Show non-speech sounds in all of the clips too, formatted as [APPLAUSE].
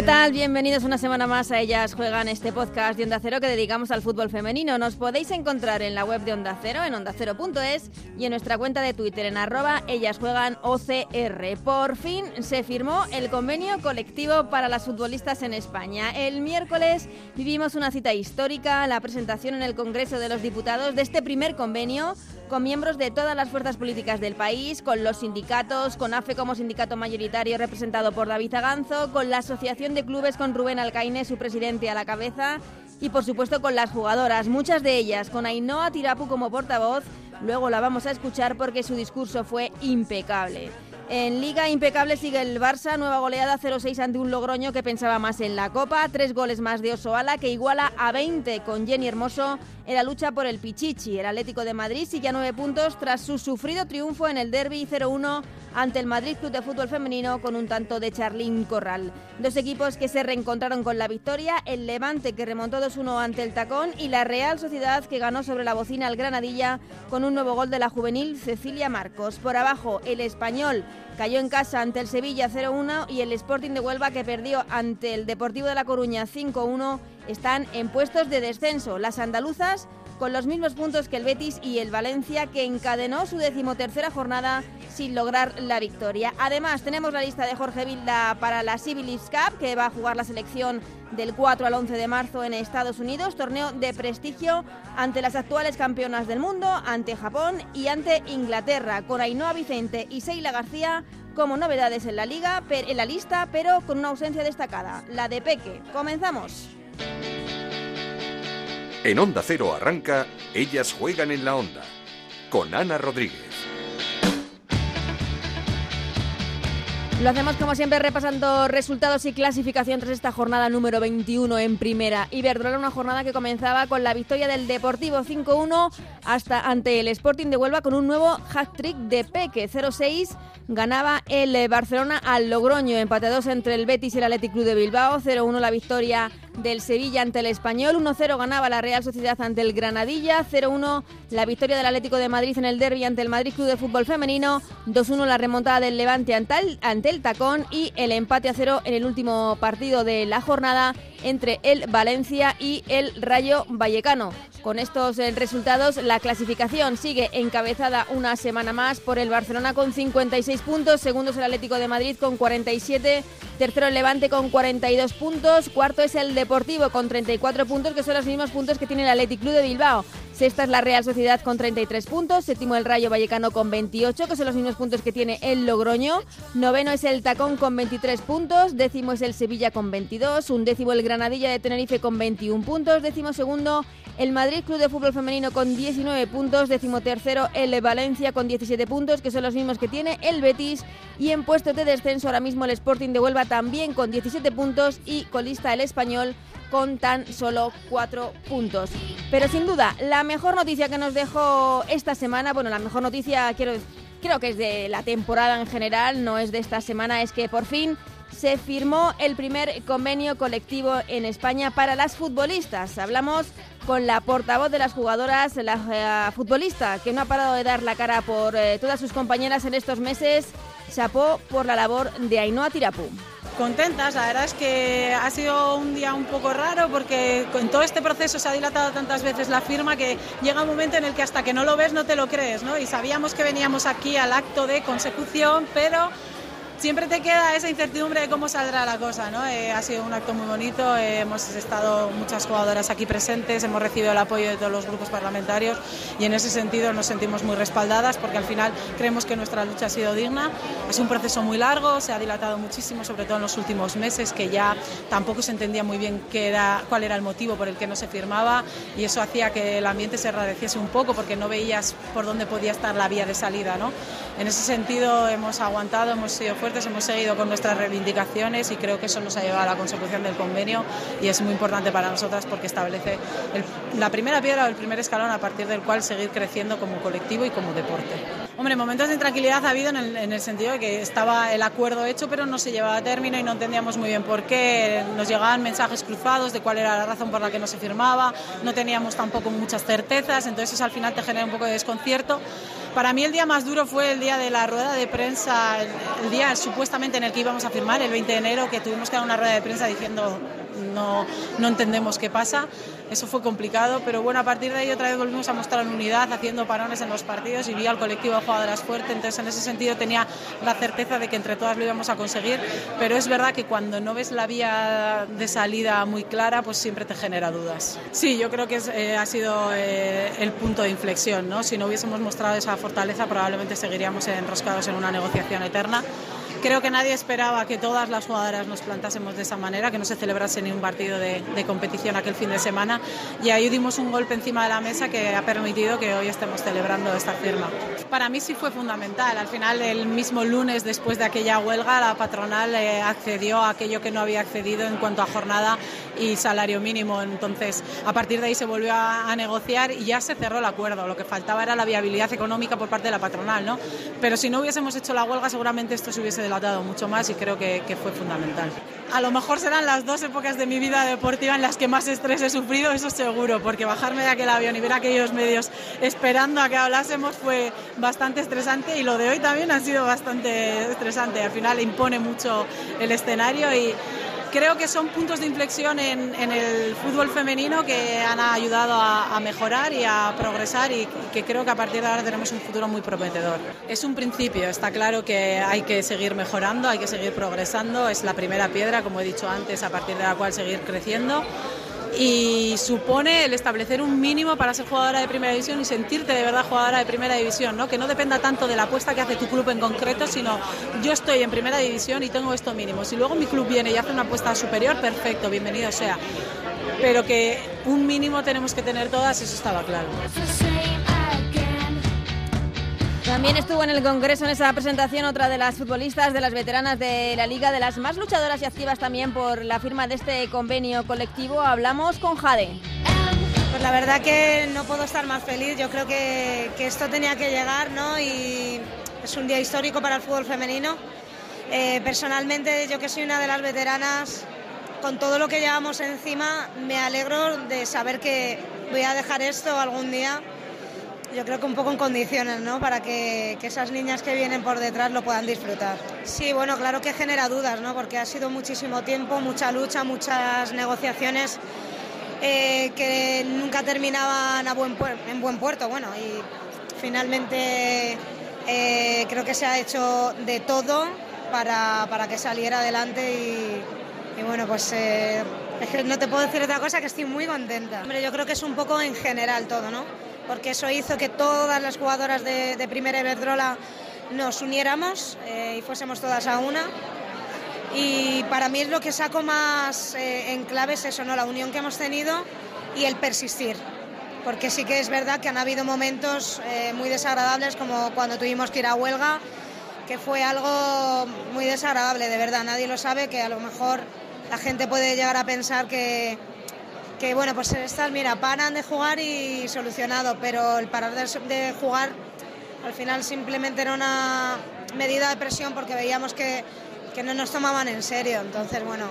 ¿Qué tal? Bienvenidos una semana más a Ellas Juegan, este podcast de Onda Cero que dedicamos al fútbol femenino. Nos podéis encontrar en la web de Onda Cero, en ondacero.es y en nuestra cuenta de Twitter en arroba Ellas Juegan OCR. Por fin se firmó el convenio colectivo para las futbolistas en España. El miércoles vivimos una cita histórica, la presentación en el Congreso de los Diputados de este primer convenio con miembros de todas las fuerzas políticas del país, con los sindicatos, con AFE como sindicato mayoritario representado por David Aganzo, con la Asociación de Clubes con Rubén Alcaine, su presidente a la cabeza, y por supuesto con las jugadoras, muchas de ellas con Ainhoa Tirapu como portavoz. Luego la vamos a escuchar porque su discurso fue impecable. En Liga impecable sigue el Barça, nueva goleada 0-6 ante un Logroño que pensaba más en la Copa, tres goles más de Osoala que iguala a 20 con Jenny Hermoso en la lucha por el Pichichi. El Atlético de Madrid sigue a nueve puntos tras su sufrido triunfo en el Derby 0-1 ante el Madrid Club de Fútbol Femenino con un tanto de Charlín Corral. Dos equipos que se reencontraron con la victoria, el Levante que remontó 2-1 ante el Tacón y la Real Sociedad que ganó sobre la bocina al Granadilla con un nuevo gol de la juvenil Cecilia Marcos. Por abajo, el Español Cayó en casa ante el Sevilla 0-1 y el Sporting de Huelva que perdió ante el Deportivo de La Coruña 5-1 están en puestos de descenso. Las andaluzas con los mismos puntos que el Betis y el Valencia, que encadenó su decimotercera jornada sin lograr la victoria. Además, tenemos la lista de Jorge Vilda para la Civilis Cup, que va a jugar la selección del 4 al 11 de marzo en Estados Unidos, torneo de prestigio ante las actuales campeonas del mundo, ante Japón y ante Inglaterra, con Ainhoa Vicente y Seila García como novedades en la liga, en la lista, pero con una ausencia destacada, la de Peque. Comenzamos. En Onda Cero arranca Ellas juegan en la onda con Ana Rodríguez. Lo hacemos como siempre repasando resultados y clasificación tras esta jornada número 21 en primera. Iberdrola, una jornada que comenzaba con la victoria del Deportivo 5-1 hasta ante el Sporting de Huelva con un nuevo hat-trick de Peque. 0-6 ganaba el Barcelona al Logroño, empatados entre el Betis y el Athletic Club de Bilbao, 0-1 la victoria del Sevilla ante el Español, 1-0 ganaba la Real Sociedad ante el Granadilla, 0-1 la victoria del Atlético de Madrid en el derby ante el Madrid Club de Fútbol Femenino, 2-1 la remontada del Levante ante el, Tacón y el empate a cero en el último partido de la jornada entre el Valencia y el Rayo Vallecano. Con estos eh, resultados, la clasificación sigue encabezada una semana más por el Barcelona con 56 puntos, segundo es el Atlético de Madrid con 47, tercero el Levante con 42 puntos, cuarto es el Deportivo con 34 puntos, que son los mismos puntos que tiene el Atlético Club de Bilbao. Sexta es la Real Sociedad con 33 puntos, séptimo el Rayo Vallecano con 28, que son los mismos puntos que tiene el Logroño. Noveno es el Tacón con 23 puntos, décimo es el Sevilla con 22, un décimo el Granadilla de Tenerife con 21 puntos, décimo segundo el Madrid Club de Fútbol Femenino con 19 puntos, décimo tercero el Valencia con 17 puntos, que son los mismos que tiene el Betis. Y en puesto de descenso ahora mismo el Sporting de Huelva también con 17 puntos y colista el Español con tan solo cuatro puntos. Pero sin duda, la mejor noticia que nos dejó esta semana, bueno, la mejor noticia quiero, creo que es de la temporada en general, no es de esta semana, es que por fin se firmó el primer convenio colectivo en España para las futbolistas. Hablamos con la portavoz de las jugadoras, la eh, futbolista, que no ha parado de dar la cara por eh, todas sus compañeras en estos meses. Chapó por la labor de Ainhoa Tirapú contentas. La verdad es que ha sido un día un poco raro porque con todo este proceso se ha dilatado tantas veces la firma que llega un momento en el que hasta que no lo ves no te lo crees, ¿no? Y sabíamos que veníamos aquí al acto de consecución, pero siempre te queda esa incertidumbre de cómo saldrá la cosa. ¿no? Eh, ha sido un acto muy bonito, eh, hemos estado muchas jugadoras aquí presentes, hemos recibido el apoyo de todos los grupos parlamentarios y en ese sentido nos sentimos muy respaldadas porque al final creemos que nuestra lucha ha sido digna. Ha sido un proceso muy largo, se ha dilatado muchísimo, sobre todo en los últimos meses, que ya tampoco se entendía muy bien qué era, cuál era el motivo por el que no se firmaba y eso hacía que el ambiente se enradeciese un poco porque no veías por dónde podía estar la vía de salida. ¿no? En ese sentido hemos aguantado, hemos sido fuertes hemos seguido con nuestras reivindicaciones y creo que eso nos ha llevado a la consecución del convenio y es muy importante para nosotras porque establece la primera piedra o el primer escalón a partir del cual seguir creciendo como colectivo y como deporte. Hombre, momentos de intranquilidad ha habido en el, sentido de que estaba el acuerdo hecho, pero no se llevaba a término y no entendíamos muy bien por qué. Nos llegaban mensajes cruzados de cuál era la razón por la que no se firmaba, no teníamos tampoco muchas certezas, entonces eso al final te genera un poco de desconcierto. Para mí el día más duro fue el día de la rueda de prensa, el, día supuestamente en el que íbamos a firmar, el 20 de enero, que tuvimos que dar una rueda de prensa diciendo no, no entendemos qué pasa. Eso fue complicado, pero bueno, a partir de ahí otra vez volvimos a mostrar unidad, haciendo parones en los partidos y vi al colectivo de jugadoras fuerte, entonces en ese sentido tenía la certeza de que entre todas lo íbamos a conseguir, pero es verdad que cuando no ves la vía de salida muy clara, pues siempre te genera dudas. Sí, yo creo que eh, ha sido eh, el punto de inflexión, ¿no? Si no hubiésemos mostrado esa fortaleza, probablemente seguiríamos enroscados en una negociación eterna. Creo que nadie esperaba que todas las jugadoras nos plantásemos de esa manera, que no se celebrase ni un partido de, competición aquel fin de semana y ahí dimos un golpe encima de la mesa que ha permitido que hoy estemos celebrando esta firma. Para mí sí fue fundamental. Al final, el mismo lunes después de aquella huelga, la patronal eh, accedió a aquello que no había accedido en cuanto a jornada y salario mínimo. Entonces, a partir de ahí se volvió a, negociar y ya se cerró el acuerdo. Lo que faltaba era la viabilidad económica por parte de la patronal, ¿no? Pero si no hubiésemos hecho la huelga, seguramente esto se hubiese dilatado mucho más y creo que, que fue fundamental. A lo mejor serán las dos épocas de mi vida deportiva en las que más estrés he sufrido, eso seguro, porque bajarme de aquel avión y ver aquellos medios esperando a que hablásemos fue bastante estresante y lo de hoy también ha sido bastante estresante. Al final impone mucho el escenario y creo que son puntos de inflexión en, el fútbol femenino que han ayudado a, mejorar y a progresar y que creo que a partir de ahora tenemos un futuro muy prometedor. Es un principio, está claro que hay que seguir mejorando, hay que seguir progresando, es la primera piedra, como he dicho antes, a partir de la cual seguir creciendo y supone el establecer un mínimo para ser jugadora de primera división y sentirte de verdad jugadora de primera división, ¿no? que no dependa tanto de la apuesta que hace tu club en concreto, sino yo estoy en primera división y tengo esto mínimo. Si luego mi club viene y hace una apuesta superior, perfecto, bienvenido sea. Pero que un mínimo tenemos que tener todas, eso estaba claro. También estuvo en el Congreso en esa presentación otra de las futbolistas, de las veteranas de la Liga, de las más luchadoras y activas también por la firma de este convenio colectivo. Hablamos con Jade. Pues la verdad que no puedo estar más feliz. Yo creo que, esto tenía que llegar, ¿no? Y es un día histórico para el fútbol femenino. Eh, personalmente, yo que soy una de las veteranas, con todo lo que llevamos encima, me alegro de saber que voy a dejar esto algún día yo creo que un poco en condiciones, ¿no? Para que, esas niñas que vienen por detrás lo puedan disfrutar. Sí, bueno, claro que genera dudas, ¿no? Porque ha sido muchísimo tiempo, mucha lucha, muchas negociaciones eh, que nunca terminaban a buen en buen puerto. Bueno, y finalmente eh, creo que se ha hecho de todo para, que saliera adelante y, bueno, pues... Eh, no te puedo decir otra cosa que estoy muy contenta. Hombre, yo creo que es un poco en general todo, ¿no? Porque eso hizo que todas las jugadoras de, Primera Iberdrola nos uniéramos eh, y fuésemos todas a una. Y para mí es lo que saco más eh, en clave es eso, ¿no? la unión que hemos tenido y el persistir. Porque sí que es verdad que han habido momentos eh, muy desagradables, como cuando tuvimos que ir a huelga, que fue algo muy desagradable, de verdad. Nadie lo sabe, que a lo mejor la gente puede llegar a pensar que, que bueno, pues estas, mira, paran de jugar y solucionado, pero el parar de, jugar al final simplemente era una medida de presión porque veíamos que, no nos tomaban en serio. Entonces, bueno,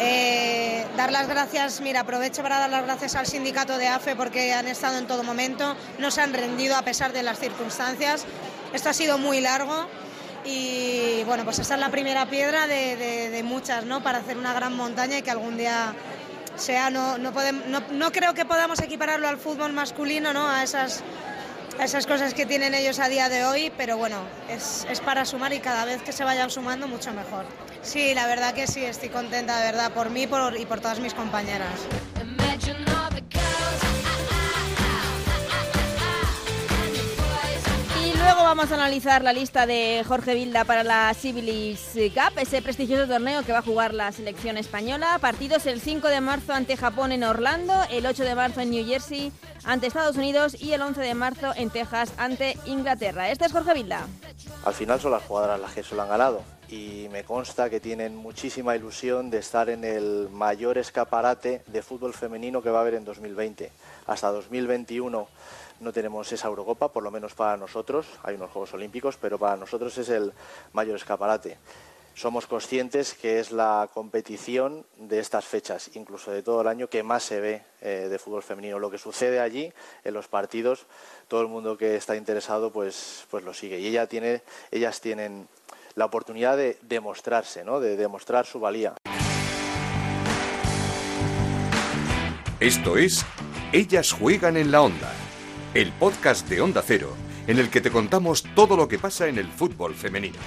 eh, dar las gracias, mira, aprovecho para dar las gracias al sindicato de AFE porque han estado en todo momento, no se han rendido a pesar de las circunstancias. Esto ha sido muy largo y bueno, pues esta es la primera piedra de, de muchas, ¿no? Para hacer una gran montaña y que algún día sea, no, no, podemos, no, no, creo que podamos equipararlo al fútbol masculino, ¿no? a, esas, esas cosas que tienen ellos a día de hoy, pero bueno, es, es para sumar y cada vez que se vayan sumando mucho mejor. Sí, la verdad que sí, estoy contenta de verdad por mí por, y por todas mis compañeras. Luego vamos a analizar la lista de Jorge Vilda para la Civilis Cup, ese prestigioso torneo que va a jugar la selección española. Partidos el 5 de marzo ante Japón en Orlando, el 8 de marzo en New Jersey ante Estados Unidos y el 11 de marzo en Texas ante Inglaterra. Este es Jorge Vilda. Al final son las jugadoras las que se lo han ganado y me consta que tienen muchísima ilusión de estar en el mayor escaparate de fútbol femenino que va a haber en 2020. Hasta 2021 no tenemos esa Eurocopa, por lo menos para nosotros, hay unos Juegos Olímpicos, pero para nosotros es el mayor escaparate. Somos conscientes que es la competición de estas fechas, incluso de todo el año, que más se ve eh, de fútbol femenino. Lo que sucede allí, en los partidos, todo el mundo que está interesado pues, pues lo sigue. Y ella tiene, ellas tienen la oportunidad de demostrarse, ¿no? de demostrar su valía. Esto es Ellas juegan en la onda, el podcast de Onda Cero, en el que te contamos todo lo que pasa en el fútbol femenino.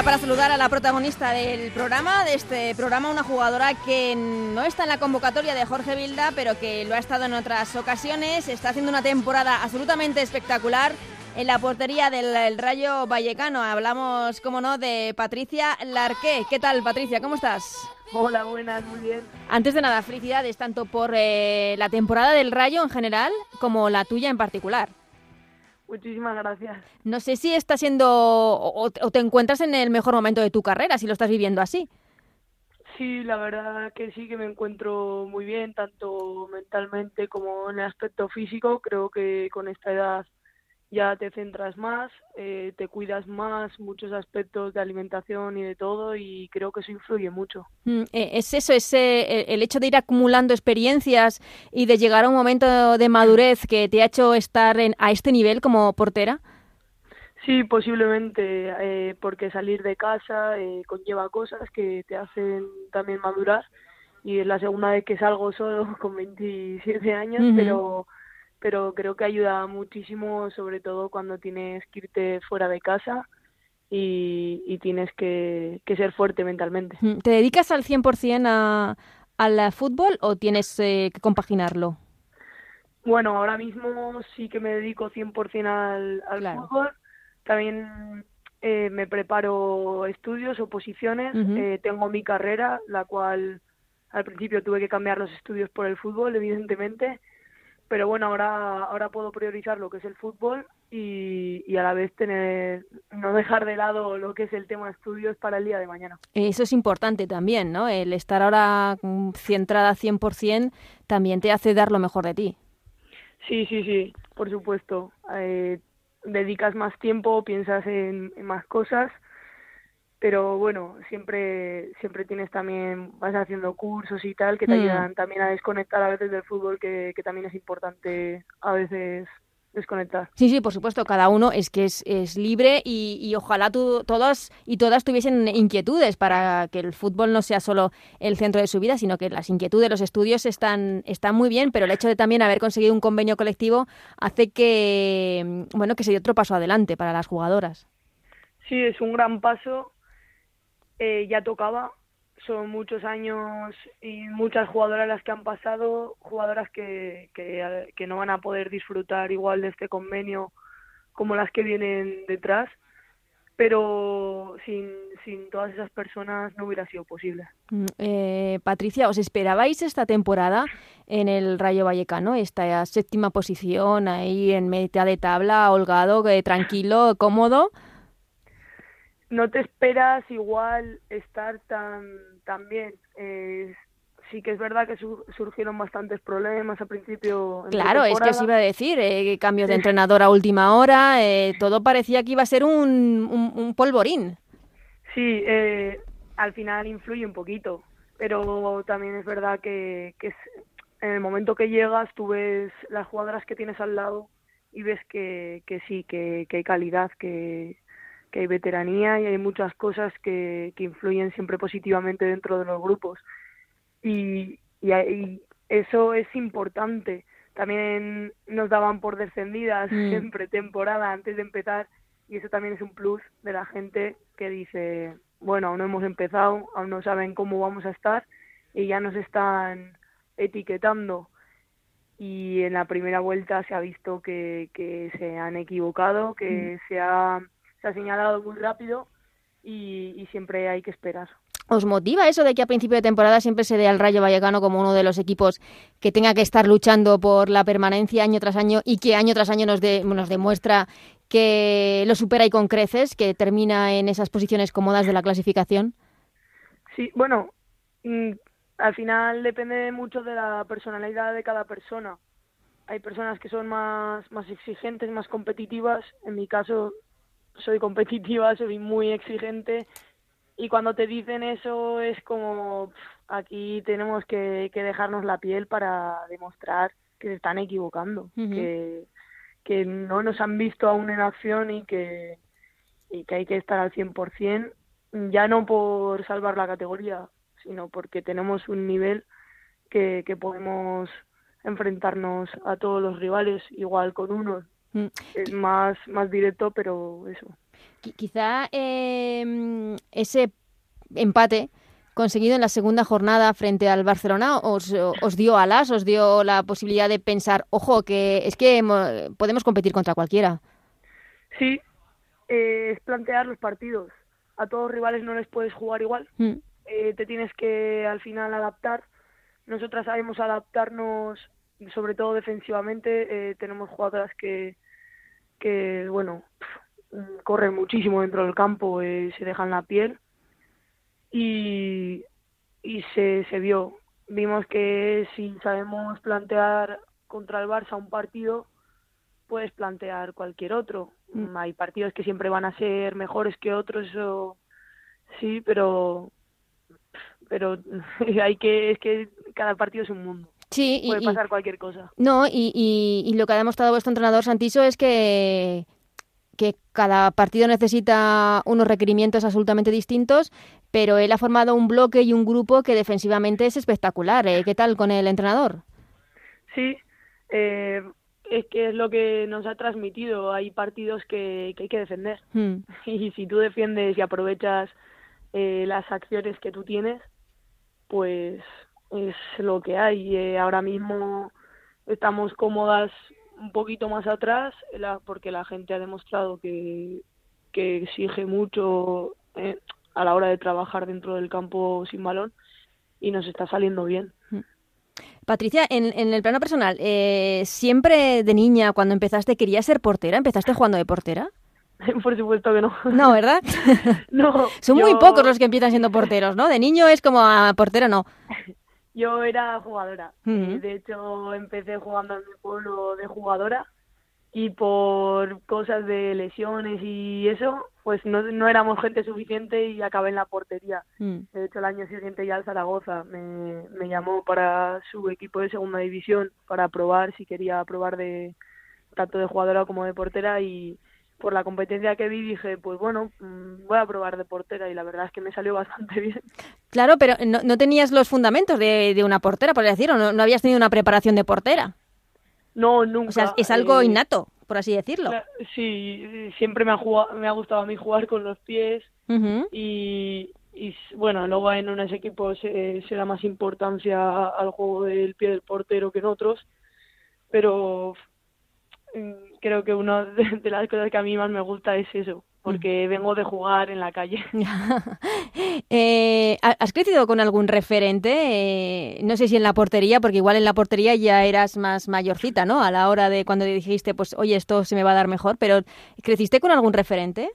Ya para saludar a la protagonista del programa, de este programa, una jugadora que no está en la convocatoria de Jorge Vilda, pero que lo ha estado en otras ocasiones. Está haciendo una temporada absolutamente espectacular en la portería del Rayo Vallecano. Hablamos, como no, de Patricia Larqué. ¿Qué tal, Patricia? ¿Cómo estás? Hola, buenas, muy bien. Antes de nada, felicidades tanto por eh, la temporada del Rayo en general como la tuya en particular. Muchísimas gracias. No sé si está siendo o, te encuentras en el mejor momento de tu carrera, si lo estás viviendo así. Sí, la verdad que sí que me encuentro muy bien, tanto mentalmente como en el aspecto físico. Creo que con esta edad ya te centras más, eh, te cuidas más, muchos aspectos de alimentación y de todo, y creo que eso influye mucho. Mm, eh, es eso, es el hecho de ir acumulando experiencias y de llegar a un momento de madurez que te ha hecho estar en, a este nivel como portera. Sí, posiblemente, eh, porque salir de casa conlleva cosas que te hacen también madurar, y es la segunda vez que salgo solo [LAUGHS] con 27 años, pero pero creo que ayuda muchísimo, sobre todo cuando tienes que irte fuera de casa y, tienes que, ser fuerte mentalmente. ¿Te dedicas al 100% a, al fútbol o tienes eh, que compaginarlo? Bueno, ahora mismo sí que me dedico 100% al, al fútbol. También eh, me preparo estudios, oposiciones. eh, tengo mi carrera, la cual al principio tuve que cambiar los estudios por el fútbol, evidentemente pero bueno, ahora, ahora puedo priorizar lo que es el fútbol y, y, a la vez tener no dejar de lado lo que es el tema de estudios para el día de mañana. Eso es importante también, ¿no? El estar ahora centrada 100% también te hace dar lo mejor de ti. Sí, sí, sí, por supuesto. Eh, dedicas más tiempo, piensas en, en más cosas pero bueno, siempre siempre tienes también, vas haciendo cursos y tal que te mm. ayudan también a desconectar a veces del fútbol, que, que también es importante a veces desconectar. Sí, sí, por supuesto, cada uno es que es, es libre y, y ojalá tú, todos y todas tuviesen inquietudes para que el fútbol no sea solo el centro de su vida, sino que las inquietudes, los estudios están, están muy bien, pero el hecho de también haber conseguido un convenio colectivo hace que, bueno, que se dé otro paso adelante para las jugadoras. Sí, es un gran paso eh, ya tocaba. Son muchos años y muchas jugadoras las que han pasado, jugadoras que, que, no van a poder disfrutar igual de este convenio como las que vienen detrás, pero sin, sin todas esas personas no hubiera sido posible. Mm, eh, Patricia, ¿os esperabais esta temporada en el Rayo Vallecano, esta séptima posición ahí en mitad de tabla, holgado, eh, tranquilo, cómodo? No te esperas igual estar tan, tan bien. Eh, sí que es verdad que surgieron bastantes problemas al principio. Claro, es que os iba a decir, eh, cambios de entrenador a última hora, eh, todo parecía que iba a ser un, un, polvorín. Sí, eh, al final influye un poquito, pero también es verdad que, que en el momento que llegas tú ves las jugadoras que tienes al lado y ves que, que sí, que, que hay calidad, que, que hay veteranía y hay muchas cosas que, que influyen siempre positivamente dentro de los grupos. Y, y, eso es importante. También nos daban por descendidas mm. siempre temporada antes de empezar y eso también es un plus de la gente que dice, bueno, aún no hemos empezado, aún no saben cómo vamos a estar y ya nos están etiquetando y en la primera vuelta se ha visto que, que se han equivocado, que mm. se ha se ha señalado muy rápido y, siempre hay que esperar. ¿Os motiva eso de que a principio de temporada siempre se dé al Rayo Vallecano como uno de los equipos que tenga que estar luchando por la permanencia año tras año y que año tras año nos, nos demuestra que lo supera y con creces, que termina en esas posiciones cómodas de la clasificación? Sí, bueno, mm, al final depende mucho de la personalidad de cada persona. Hay personas que son más, más exigentes, más competitivas. En mi caso, soy competitiva, soy muy exigente y cuando te dicen eso es como aquí tenemos que, dejarnos la piel para demostrar que se están equivocando, que, que no nos han visto aún en acción y que, y que hay que estar al 100%, ya no por salvar la categoría, sino porque tenemos un nivel que, que podemos enfrentarnos a todos los rivales igual con uno. Mm. Es más, más directo, pero eso. Quizá eh, ese empate conseguido en la segunda jornada frente al Barcelona os, os, dio alas, os dio la posibilidad de pensar, ojo, que es que podemos competir contra cualquiera. Sí, eh, es plantear los partidos. A todos los rivales no les puedes jugar igual. Mm. Eh, te tienes que al final adaptar. Nosotras sabemos adaptarnos, sobre todo defensivamente. Eh, tenemos jugadoras que, que bueno, corren muchísimo dentro del campo, eh, se dejan la piel y, y se, se vio. Vimos que si sabemos plantear contra el Barça un partido, puedes plantear cualquier otro. Mm. Hay partidos que siempre van a ser mejores que otros, eso sí, pero pero [LAUGHS] hay que es que cada partido es un mundo. Sí, puede pasar cualquier cosa. No, y, y, y, lo que ha demostrado vuestro entrenador Santiso es que que cada partido necesita unos requerimientos absolutamente distintos, pero él ha formado un bloque y un grupo que defensivamente es espectacular. ¿eh? ¿Qué tal con el entrenador? Sí, eh, es que es lo que nos ha transmitido. Hay partidos que, hay que defender. Hmm. [LAUGHS] Y si tú defiendes y aprovechas eh, las acciones que tú tienes, pues es lo que hay. ahora mismo estamos cómodas un poquito más atrás porque la gente ha demostrado que, que exige mucho eh, a la hora de trabajar dentro del campo sin balón y nos está saliendo bien. Mm. Patricia, en, en el plano personal, eh, ¿siempre de niña, cuando empezaste, querías ser portera? ¿Empezaste jugando de portera? [LAUGHS] Por supuesto que no. No, ¿verdad? [LAUGHS] no. Son muy pocos los que empiezan siendo porteros, ¿no? De niño es como a portero, no. [LAUGHS] Yo era jugadora. De hecho, empecé jugando en mi pueblo de jugadora y por cosas de lesiones y eso, pues no, no éramos gente suficiente y acabé en la portería. Mm. De hecho, el año siguiente ya el Zaragoza me, me llamó para su equipo de segunda división para probar si quería probar de tanto de jugadora como de portera y, por la competencia que vi dije, pues bueno, mm, voy a probar de portera y la verdad es que me salió [LAUGHS] bastante bien. Claro, pero no, no tenías los fundamentos de, de, una portera, por decir, o no, no, habías tenido una preparación de portera. No, nunca. O sea, es algo eh, innato, por así decirlo. Sí, siempre me ha, jugado, me ha gustado a mí jugar con los pies y, y, bueno, luego en unos equipos se, da más importancia al juego del pie del portero que en otros, pero creo que una [LAUGHS] de las cosas que a mí más me gusta es eso, porque mm. vengo de jugar en la calle. [LAUGHS] eh, ¿Has crecido con algún referente? Eh, no sé si en la portería, porque igual en la portería ya eras más mayorcita, ¿no? A la hora de cuando dijiste, pues, oye, esto se me va a dar mejor, pero ¿creciste con algún referente?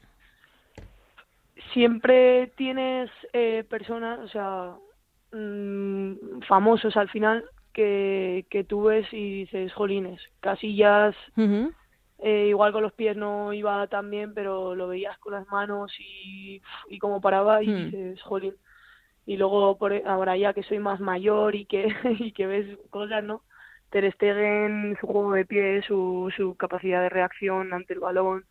Siempre tienes eh, personas, o sea, mm, famosos al final que, que tú ves y dices, jolines, casillas... Eh, igual con los pies no iba tan bien, pero lo veías con las manos y, y cómo paraba y hmm. dices, jolín. Y luego por, e, ahora ya que soy más mayor y que, [LAUGHS] y que ves cosas, ¿no? Ter Stegen, su juego de pies, su, su capacidad de reacción ante el balón.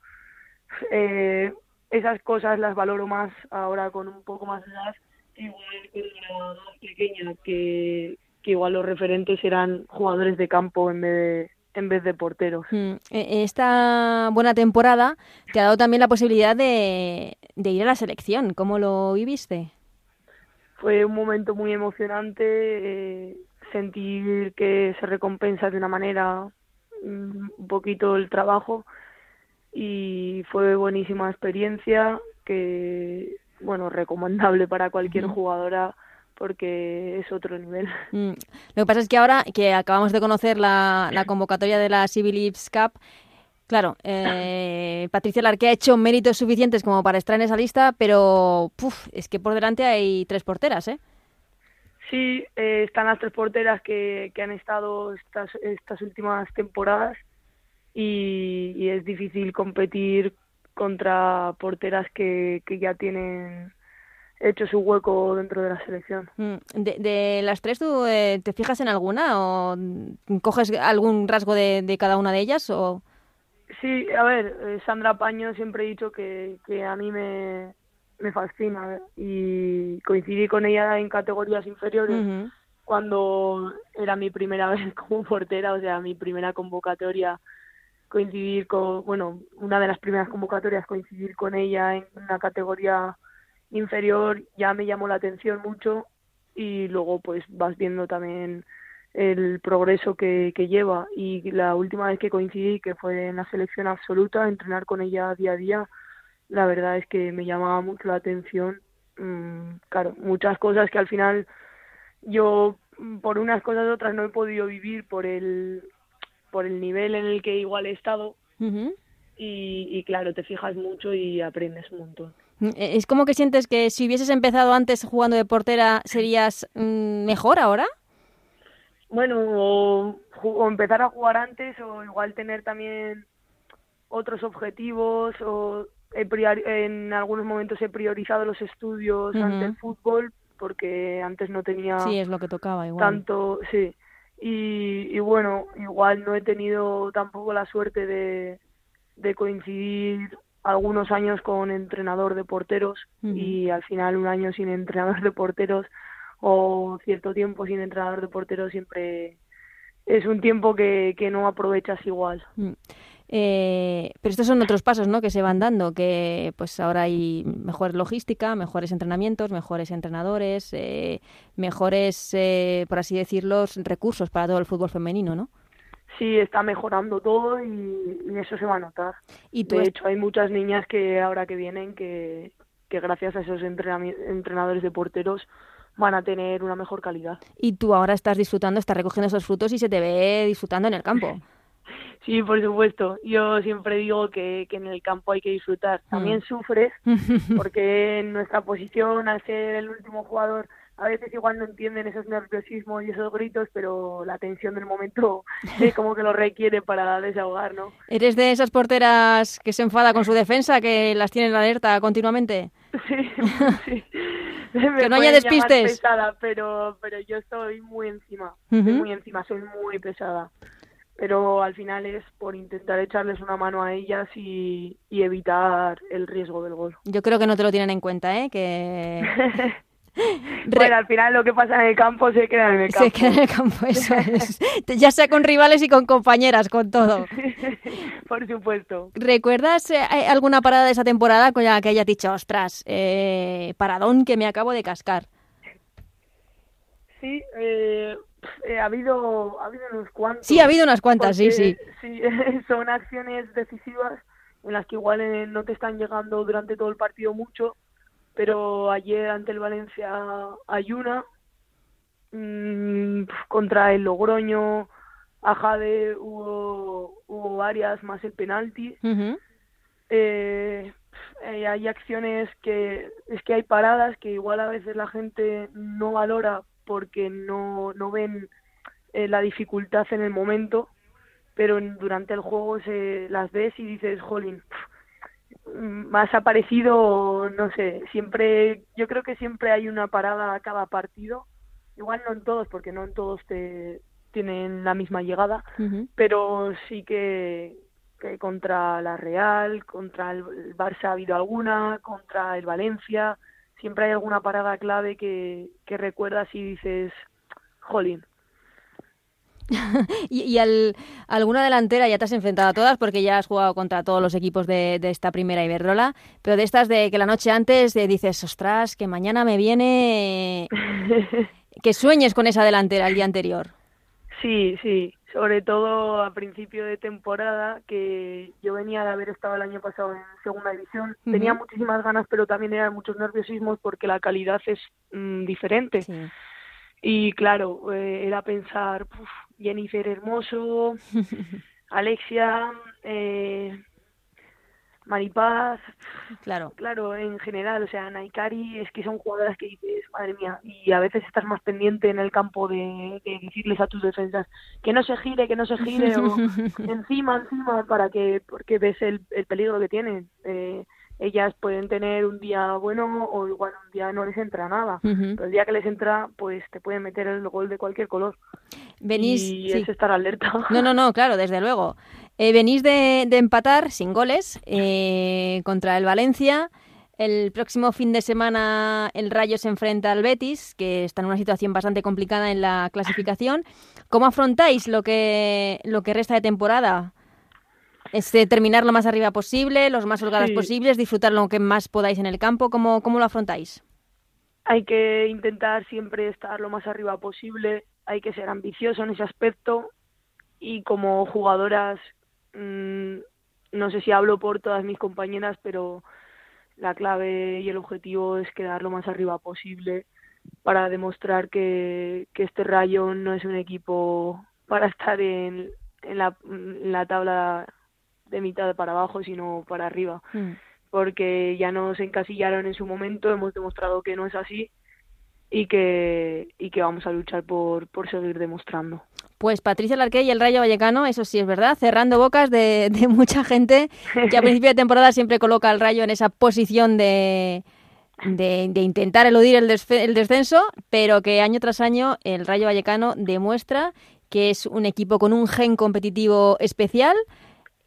Eh, esas cosas las valoro más ahora con un poco más de edad, igual con una más pequeña, que, que igual los referentes eran jugadores de campo en vez de, en vez de porteros. Mm, e, esta buena temporada te ha dado también la posibilidad de, ir a la selección. ¿Cómo lo viviste? Fue un momento muy emocionante, eh, sentir que se recompensa de una manera mm, un poquito el trabajo y fue buenísima experiencia que bueno, recomendable para cualquier jugadora porque es otro nivel. [LAUGHS] Mm. Lo que pasa es que ahora que acabamos de conocer la, convocatoria de la Civil Cup, claro, eh, [CLEARS THROAT] Patricia Larque ha hecho méritos suficientes como para estar en esa lista, pero es que por delante hay tres porteras, ¿eh? Sí, eh, están las tres porteras que, que han estado estas, estas últimas temporadas y, y, es difícil competir contra porteras que, que ya tienen hecho su hueco dentro de la selección. Mm, de, las tres, ¿tú eh, te fijas en alguna o coges algún rasgo de, de, cada una de ellas? o Sí, a ver, eh, Sandra Paño siempre he dicho que, que a mí me, me fascina y coincidí con ella en categorías inferiores cuando era mi primera [LAUGHS] vez como portera, o sea, mi primera convocatoria coincidir con, bueno, una de las primeras convocatorias coincidir con ella en una categoría inferior ya me llamó la atención mucho y luego pues vas viendo también el progreso que, que lleva. Y la última vez que coincidí que fue en la selección absoluta entrenar con ella día a día la verdad es que me llamaba mucho la atención. Mm, claro muchas cosas que al final yo por unas cosas u otras no he podido vivir por el por el nivel en el que igual he estado. Y, y claro te fijas mucho y aprendes un montón. Mm, ¿Es como que sientes que si hubieses empezado antes jugando de portera serías mm, mejor ahora? Bueno, o, empezar a jugar antes o igual tener también otros objetivos o en algunos momentos he priorizado los estudios ante el fútbol porque antes no tenía sí es lo que tocaba igual. tanto sí. Y, y bueno igual no he tenido tampoco la suerte de, de coincidir algunos años con entrenador de porteros y al final un año sin entrenador de porteros o cierto tiempo sin entrenador de porteros siempre es un tiempo que, que no aprovechas igual. Mm. Eh, pero estos son otros pasos ¿no? que se van dando, que pues ahora hay mejor logística, mejores entrenamientos, mejores entrenadores, eh, mejores, eh, por así decirlo, recursos para todo el fútbol femenino, ¿no? Sí está mejorando todo y, eso se va a notar. ¿Y de hecho, hay muchas niñas que ahora que vienen que, que gracias a esos entrenadores de porteros van a tener una mejor calidad. Y tú ahora estás disfrutando, estás recogiendo esos frutos y se te ve disfrutando en el campo. [LAUGHS] Sí, por supuesto. Yo siempre digo que, que en el campo hay que disfrutar. También mm. sufres [LAUGHS] porque en nuestra posición, al ser el último jugador, a veces igual no entienden esos nerviosismos y esos gritos, pero la tensión del momento [LAUGHS] es como que lo requiere para desahogar, ¿no? ¿Eres de esas porteras que se enfada con su defensa, que las tienen alerta continuamente? [LAUGHS] Sí, sí. [LAUGHS] que no haya despistes. Pesada, pero, pero yo estoy muy encima, muy encima, soy muy pesada. Pero al final es por intentar echarles una mano a ellas y, y evitar el riesgo del gol. Yo creo que no te lo tienen en cuenta, ¿eh? Que [LAUGHS] Bueno, al final lo que pasa en el campo se queda en el campo. Se queda en el campo, eso es. ya sea con rivales y con compañeras, con todo. [LAUGHS] Por supuesto. ¿Recuerdas eh, alguna parada de esa temporada con la que haya dicho, ostras, eh, paradón que me acabo de cascar? Sí, eh, ha, habido, ha habido unos cuantos. Sí, ha habido unas cuantas, sí, sí. Sí, [LAUGHS] son acciones decisivas en las que igual no te están llegando durante todo el partido mucho, pero ayer ante el Valencia hay una mm, contra el Logroño a Jade hubo, hubo varias más el penalti. Eh, eh, hay acciones que es que hay paradas que igual a veces la gente no valora porque no, no ven eh, la dificultad en el momento pero durante el juego se las ves y dices jolín más ha parecido, no sé, siempre, yo creo que siempre hay una parada a cada partido, igual no en todos, porque no en todos te tienen la misma llegada, pero sí que, que, contra la Real, contra el Barça ha habido alguna, contra el Valencia, siempre hay alguna parada clave que, que recuerdas y dices, jolín, [LAUGHS] y, al, alguna delantera ya te has enfrentado a todas porque ya has jugado contra todos los equipos de, esta primera Iberdrola, pero de estas de que la noche antes dices, ostras, que mañana me viene... [LAUGHS] que sueñes con esa delantera el día anterior. Sí, sí, sobre todo a principio de temporada, que yo venía de haber estado el año pasado en segunda división. Tenía muchísimas ganas, pero también eran muchos nerviosismos porque la calidad es mm, diferente. Y claro, eh, era pensar, Jennifer Hermoso, [LAUGHS] Alexia, eh, Maripaz, claro, claro, en general, o sea, Naikari es que son jugadoras que dices, madre mía, y a veces estás más pendiente en el campo de, decirles a tus defensas que no se gire, que no se gire, o [LAUGHS] encima, encima, para que, porque ves el, el peligro que tienen. Eh, ellas pueden tener un día bueno o igual un día no les entra nada. Pero el día que les entra, pues te pueden meter el gol de cualquier color. Venís, y es estar alerta. No, no, no, claro, desde luego. Eh, venís de, empatar sin goles eh, contra el Valencia. El próximo fin de semana el Rayo se enfrenta al Betis, que está en una situación bastante complicada en la clasificación. ¿Cómo afrontáis lo que, lo que resta de temporada? Es terminar lo más arriba posible, los más holgadas posibles, disfrutar lo que más podáis en el campo. ¿Cómo, ¿Cómo lo afrontáis? Hay que intentar siempre estar lo más arriba posible, hay que ser ambicioso en ese aspecto y como jugadoras Mm, no sé si hablo por todas mis compañeras, pero la clave y el objetivo es quedar lo más arriba posible para demostrar que, este Rayo no es un equipo para estar en, en, la, tabla de mitad para abajo, sino para arriba. Mm. Porque ya nos encasillaron en su momento, hemos demostrado que no es así y que, y que vamos a luchar por, por seguir demostrando. Pues Patricia Larqué y el Rayo Vallecano, eso sí es verdad, cerrando bocas de, mucha gente que a [LAUGHS] principio de temporada siempre coloca al Rayo en esa posición de, de, intentar eludir el, el descenso, pero que año tras año el Rayo Vallecano demuestra que es un equipo con un gen competitivo especial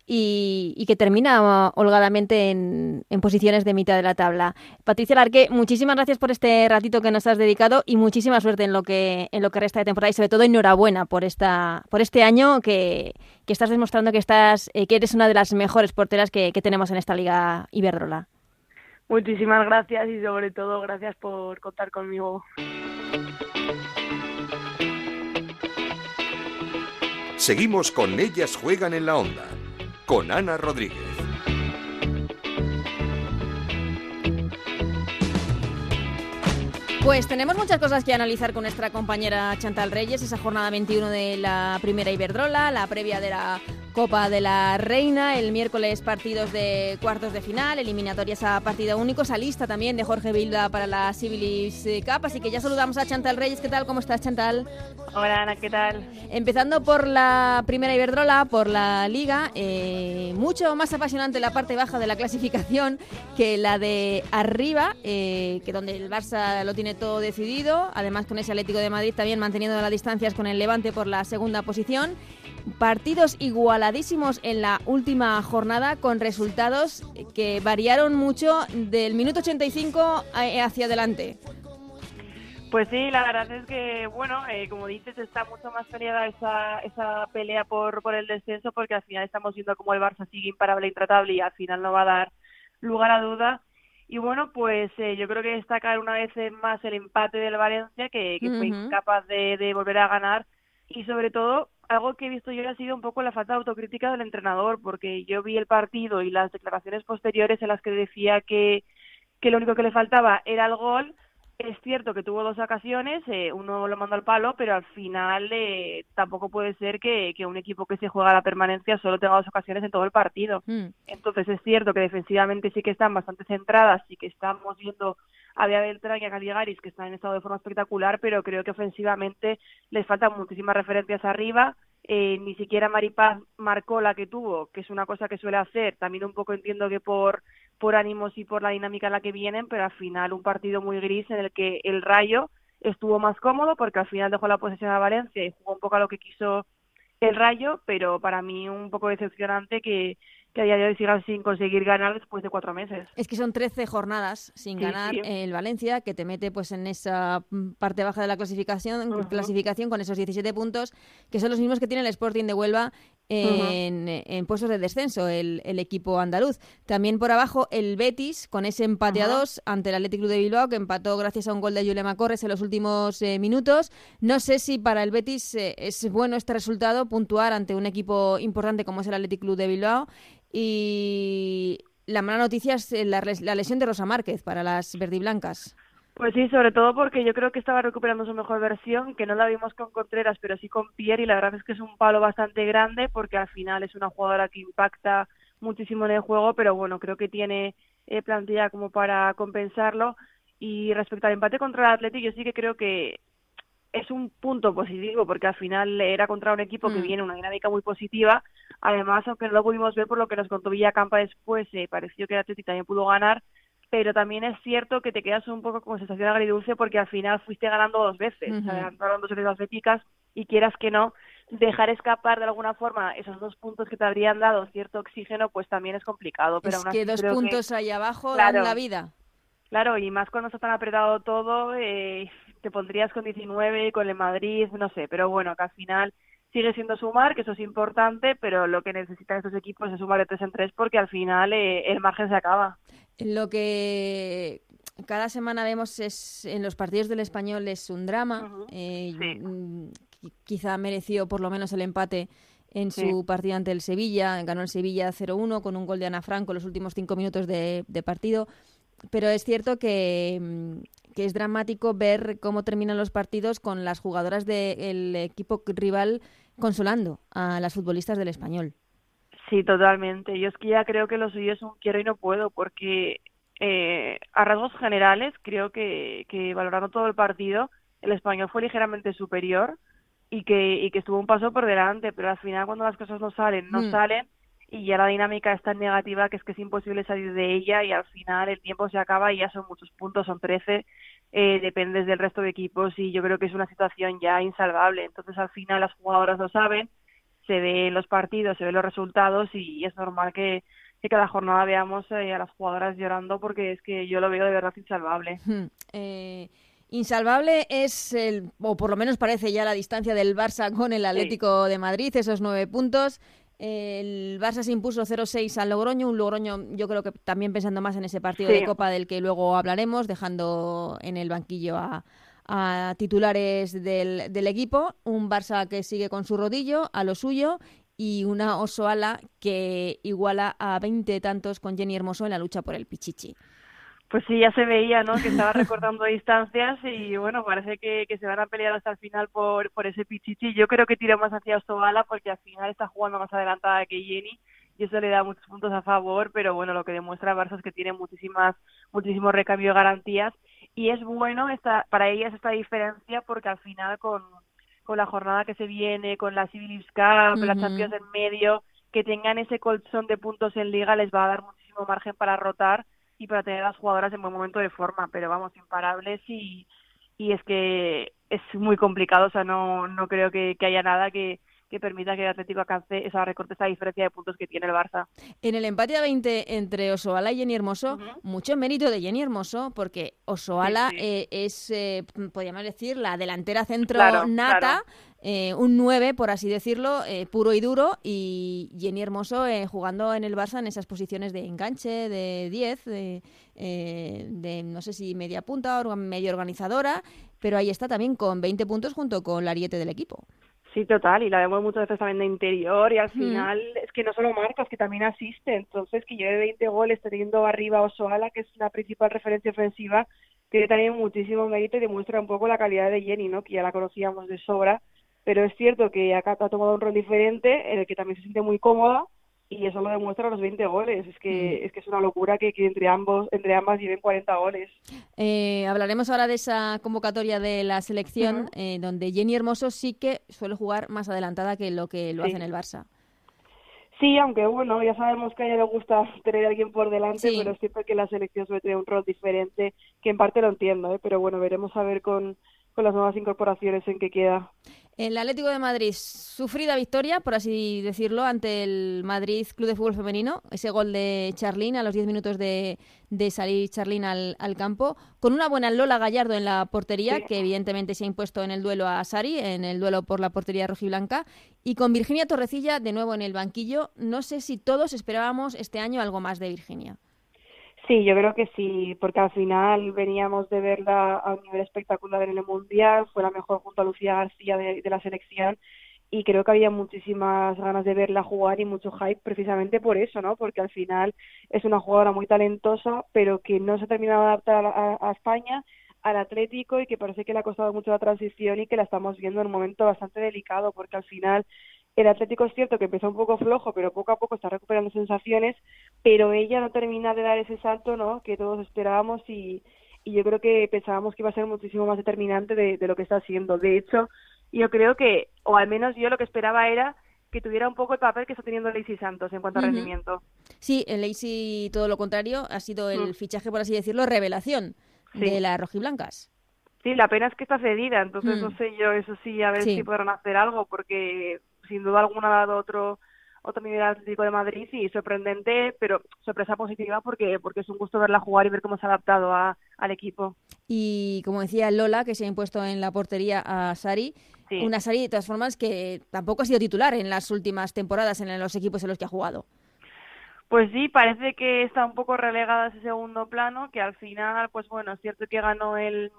y, que termina holgadamente en, posiciones de mitad de la tabla. Patricia Larque, muchísimas gracias por este ratito que nos has dedicado y muchísima suerte en lo que, en lo que resta de temporada y sobre todo enhorabuena por, esta, por este año que, estás demostrando que, estás, eh, que eres una de las mejores porteras que, que tenemos en esta Liga Iberdrola. Muchísimas gracias y sobre todo gracias por contar conmigo. Seguimos con Ellas Juegan en la Onda con Ana Rodríguez. Pues tenemos muchas cosas que analizar con nuestra compañera Chantal Reyes, esa jornada 21 de la primera Iberdrola, la previa de la Copa de la Reina, el miércoles partidos de cuartos de final, eliminatorias a partido único, esa lista también de Jorge Vilda para la Civilis Cup, así que ya saludamos a Chantal Reyes, ¿qué tal? ¿Cómo estás Chantal? Hola Ana, ¿qué tal? Empezando por la primera Iberdrola, por la Liga, eh, mucho más apasionante la parte baja de la clasificación que la de arriba, eh, que donde el Barça lo tiene todo decidido, además con ese Atlético de Madrid también manteniendo las distancias con el Levante por la segunda posición. Partidos igualadísimos en la última jornada con resultados que variaron mucho del minuto 85 hacia adelante. Pues sí, la verdad es que, bueno, eh, como dices, está mucho más peleada esa, esa pelea por, por el descenso porque al final estamos viendo como el Barça sigue imparable e intratable y al final no va a dar lugar a duda. Y bueno, pues eh, yo creo que destacar una vez más el empate del Valencia, que, fue incapaz de, de volver a ganar y sobre todo algo que he visto yo ha sido un poco la falta de autocrítica del entrenador, porque yo vi el partido y las declaraciones posteriores en las que decía que, que lo único que le faltaba era el gol. Es cierto que tuvo dos ocasiones, eh, uno lo mandó al palo, pero al final eh, tampoco puede ser que, que, un equipo que se juega a la permanencia solo tenga dos ocasiones en todo el partido. Mm. Entonces es cierto que defensivamente sí que están bastante centradas y que estamos viendo había Beltrán y a Caligaris que están en estado de forma espectacular, pero creo que ofensivamente les faltan muchísimas referencias arriba. Eh, ni siquiera Maripaz marcó la que tuvo, que es una cosa que suele hacer. También un poco entiendo que por, por ánimos y por la dinámica en la que vienen, pero al final un partido muy gris en el que el Rayo estuvo más cómodo porque al final dejó la posesión a Valencia y jugó un poco a lo que quiso el Rayo, pero para mí un poco decepcionante que, que a día de hoy sigan sin conseguir ganar después de cuatro meses. Es que son 13 jornadas sin ganar el Valencia, que te mete pues en esa parte baja de la clasificación, clasificación con esos 17 puntos, que son los mismos que tiene el Sporting de Huelva en, puestos de descenso el, equipo andaluz. También por abajo el Betis con ese empate a dos ante el Athletic Club de Bilbao que empató gracias a un gol de Julema Corres en los últimos eh, minutos. No sé si para el Betis eh, es bueno este resultado puntuar ante un equipo importante como es el Athletic Club de Bilbao y la mala noticia es la, la lesión de Rosa Márquez para las verdiblancas. Pues sí, sobre todo porque yo creo que estaba recuperando su mejor versión, que no la vimos con Contreras, pero sí con Pierre, y la verdad es que es un palo bastante grande porque al final es una jugadora que impacta muchísimo en el juego, pero bueno, creo que tiene eh, plantilla como para compensarlo. Y respecto al empate contra el Atlético, yo sí que creo que es un punto positivo porque al final era contra un equipo que mm. viene una dinámica muy positiva. Además, aunque no lo pudimos ver por lo que nos contó Villacampa después, eh, pareció que el Atlético también pudo ganar, pero también es cierto que te quedas un poco con sensación agridulce porque al final fuiste ganando dos veces, uh -huh. dos veces atléticas y quieras que no, dejar escapar de alguna forma esos dos puntos que te habrían dado cierto oxígeno, pues también es complicado. Pero es que dos puntos ahí abajo dan la vida. Claro, y más cuando está tan apretado todo, eh, te pondrías con 19, con el Madrid, no sé, pero bueno, que al final sigue siendo sumar, que eso es importante, pero lo que necesitan estos equipos es sumar de tres en tres porque al final eh, el margen se acaba. Lo que cada semana vemos es en los partidos del español es un drama. eh, mm, Quizá mereció por lo menos el empate en su partido ante el Sevilla. Ganó el Sevilla 0-1 con un gol de Ana Franco en los últimos cinco minutos de, partido. Pero es cierto que, mm, que, es dramático ver cómo terminan los partidos con las jugadoras del equipo rival consolando a las futbolistas del español. Sí, totalmente. Yo es que ya creo que lo suyo es un quiero y no puedo, porque eh, a rasgos generales creo que, que valorando todo el partido, el español fue ligeramente superior y que, y que estuvo un paso por delante, pero al final cuando las cosas no salen, no mm. salen y ya la dinámica es tan negativa que es que es imposible salir de ella y al final el tiempo se acaba y ya son muchos puntos, son 13, eh, dependes del resto de equipos y yo creo que es una situación ya insalvable. Entonces al final las jugadoras lo saben, se ve los partidos, se ven los resultados y es normal que, que cada jornada veamos eh, a las jugadoras llorando porque es que yo lo veo de verdad insalvable. [LAUGHS] Hmm. Eh, insalvable es, el, o por lo menos parece ya la distancia del Barça con el Atlético de Madrid, esos nueve puntos. El Barça se impuso 0-6 al Logroño, un Logroño yo creo que también pensando más en ese partido de Copa del que luego hablaremos, dejando en el banquillo a, a titulares del, del equipo, un Barça que sigue con su rodillo, a lo suyo, y una Osoala que iguala a veinte tantos con Jenny Hermoso en la lucha por el Pichichi. Pues sí, ya se veía, ¿no? Que estaba [LAUGHS] recortando distancias y bueno, parece que, que, se van a pelear hasta el final por, por ese Pichichi. Yo creo que tira más hacia Osoala porque al final está jugando más adelantada que Jenny y eso le da muchos puntos a favor, pero bueno, lo que demuestra Barça es que tiene muchísimas, muchísimo recambio de garantías y es bueno esta, para ellas esta diferencia porque al final con, con la jornada que se viene, con la Civil Cup, las Champions en medio, que tengan ese colchón de puntos en liga les va a dar muchísimo margen para rotar y para tener a las jugadoras en buen momento de forma, pero vamos, imparables y, y es que es muy complicado, o sea, no, no creo que, que haya nada que, que permita que el Atlético alcance esa recorte, esa diferencia de puntos que tiene el Barça. En el empate a 20 entre Osoala y Jenny Hermoso, mucho mérito de Jenny Hermoso, porque Osoala eh, es, eh, podríamos decir, la delantera centro nata, Eh, un 9, por así decirlo, eh, puro y duro, y Jenny Hermoso eh, jugando en el Barça en esas posiciones de enganche, de 10, de, de no sé si media punta o media organizadora, pero ahí está también con 20 puntos junto con la ariete del equipo. Sí, total, y la vemos muchas veces también de interior y al final es que no solo marcas, que también asiste, entonces que lleve 20 goles teniendo arriba a Osoala, que es la principal referencia ofensiva, tiene también muchísimo mérito y demuestra un poco la calidad de Jenny, ¿no? que ya la conocíamos de sobra, pero es cierto que acá ha tomado un rol diferente en el que también se siente muy cómoda y eso lo demuestra los 20 goles. Es que, es que es una locura que, que, entre ambos entre ambas lleven 40 goles. Eh, hablaremos ahora de esa convocatoria de la selección, uh -huh. eh, donde Jenny Hermoso sí que suele jugar más adelantada que lo que lo sí. hace en el Barça. Sí, aunque bueno, ya sabemos que a ella le gusta [LAUGHS] tener a alguien por delante, sí. pero es cierto que la selección suele tener un rol diferente, que en parte lo entiendo, ¿eh? pero bueno, veremos a ver con, con las nuevas incorporaciones en qué queda. El Atlético de Madrid, sufrida victoria, por así decirlo, ante el Madrid Club de Fútbol Femenino. Ese gol de Charlín a los 10 minutos de, salir Charlín al, campo. Con una buena Lola Gallardo en la portería, que evidentemente se ha impuesto en el duelo a Sari, en el duelo por la portería rojiblanca. Y con Virginia Torrecilla de nuevo en el banquillo. No sé si todos esperábamos este año algo más de Virginia. Sí, yo creo que sí, porque al final veníamos de verla a un nivel espectacular en el Mundial, fue la mejor junto a Lucía García de, la selección y creo que había muchísimas ganas de verla jugar y mucho hype precisamente por eso, ¿no? Porque al final es una jugadora muy talentosa, pero que no se ha terminado de adaptar a, a España, al Atlético y que parece que le ha costado mucho la transición y que la estamos viendo en un momento bastante delicado, porque al final el Atlético es cierto que empezó un poco flojo, pero poco a poco está recuperando sensaciones, pero ella no termina de dar ese salto ¿no? que todos esperábamos y, yo creo que pensábamos que iba a ser muchísimo más determinante de, lo que está haciendo. De hecho, yo creo que, o al menos yo lo que esperaba era que tuviera un poco el papel que está teniendo Lacey Santos en cuanto a rendimiento. Sí, en Lacey todo lo contrario, ha sido el mm. fichaje, por así decirlo, revelación de las rojiblancas. Sí, la pena es que está cedida, entonces no mm. sé yo, eso sí, a ver si podrán hacer algo, porque sin duda alguna ha dado otro otro nivel Atlético de Madrid y sorprendente, pero sorpresa positiva porque porque es un gusto verla jugar y ver cómo se ha adaptado a, al equipo. Y como decía Lola, que se ha impuesto en la portería a Sari, una Sari de todas formas que tampoco ha sido titular en las últimas temporadas en los equipos en los que ha jugado. Pues sí, parece que está un poco relegada a ese segundo plano, que al final, pues bueno, es cierto que ganó el,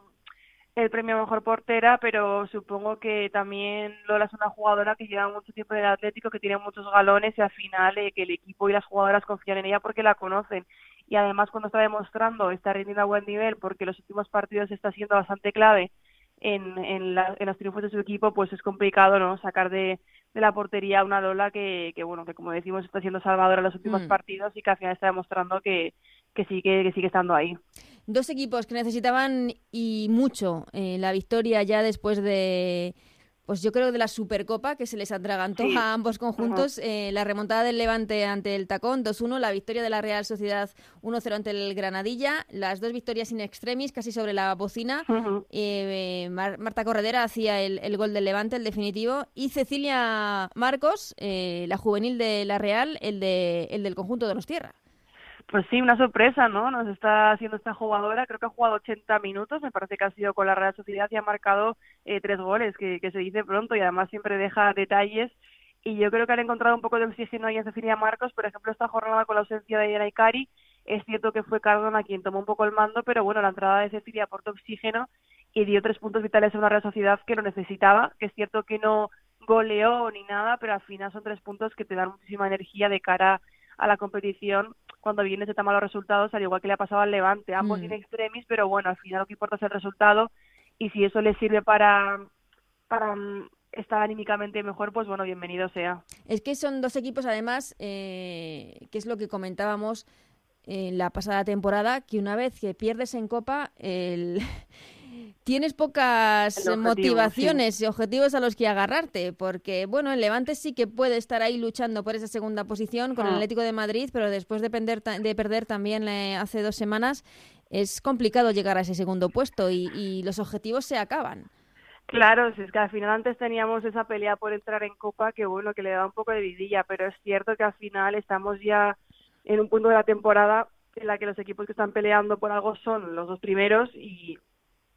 el premio mejor portera, pero supongo que también Lola es una jugadora que lleva mucho tiempo en el Atlético, que tiene muchos galones y al final eh, que el equipo y las jugadoras confían en ella porque la conocen. Y además cuando está demostrando, está rindiendo a buen nivel porque los últimos partidos está siendo bastante clave en, en, los triunfos de su equipo, pues es complicado no sacar de, de la portería a una Lola que, que, bueno, que como decimos está siendo salvadora en los últimos mm. partidos y que al final está demostrando que, que sigue, que sigue estando ahí. Dos equipos que necesitaban y mucho eh, la victoria ya después de, pues yo creo de la Supercopa que se les atragantó a ambos conjuntos. Eh, la remontada del Levante ante el Tacón 2-1, la victoria de la Real Sociedad 1-0 ante el Granadilla, las dos victorias in extremis casi sobre la bocina. Eh, Marta Corredera hacía el, gol del Levante, el definitivo, y Cecilia Marcos, la juvenil de la Real, el, de, el del conjunto de los Tierra. Pues sí, una sorpresa, ¿no? Nos está haciendo esta jugadora, creo que ha jugado 80 minutos, me parece que ha sido con la Real Sociedad y ha marcado eh, tres goles, que, se dice pronto y además siempre deja detalles. Y yo creo que han encontrado un poco de oxígeno ahí en Cecilia Marcos, por ejemplo, esta jornada con la ausencia de Ikari, es cierto que fue Cardona quien tomó un poco el mando, pero bueno, la entrada de Cecilia aportó oxígeno y dio tres puntos vitales a una Real Sociedad que lo necesitaba, que es cierto que no goleó ni nada, pero al final son tres puntos que te dan muchísima energía de cara a la competición cuando vienes de tan malos resultados, al igual que le ha pasado al Levante, ambos mm. extremis, pero bueno, al final lo que importa es el resultado y si eso le sirve para, para mm, estar anímicamente mejor, pues bueno, bienvenido sea. Es que son dos equipos, además, eh, que es lo que comentábamos en la pasada temporada, que una vez que pierdes en Copa, el, tienes pocas motivaciones y objetivos a los que agarrarte, porque bueno, el Levante sí que puede estar ahí luchando por esa segunda posición con el ah. Atlético de Madrid, pero después de, perder, de perder también eh, hace dos semanas, es complicado llegar a ese segundo puesto y, los objetivos se acaban. Claro, si es que al final antes teníamos esa pelea por entrar en Copa que bueno, que le da un poco de vidilla, pero es cierto que al final estamos ya en un punto de la temporada en la que los equipos que están peleando por algo son los dos primeros y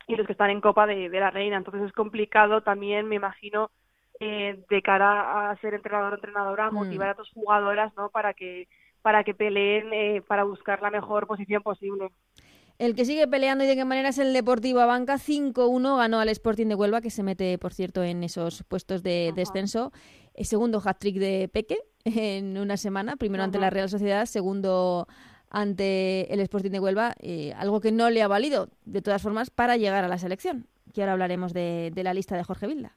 y los que están en Copa de, la Reina. Entonces es complicado también, me imagino, eh, de cara a ser entrenador o entrenadora, mm. motivar a tus jugadoras ¿no? para que para que peleen eh, para buscar la mejor posición posible. El que sigue peleando y de qué manera es el Deportivo Abanca. 5-1 ganó al Sporting de Huelva, que se mete, por cierto, en esos puestos de descenso. El segundo hat-trick de Peque [LAUGHS] en una semana. Primero ante la Real Sociedad, segundo ante el Sporting de Huelva, eh, algo que no le ha valido, de todas formas, para llegar a la selección. Que ahora hablaremos de, la lista de Jorge Vilda.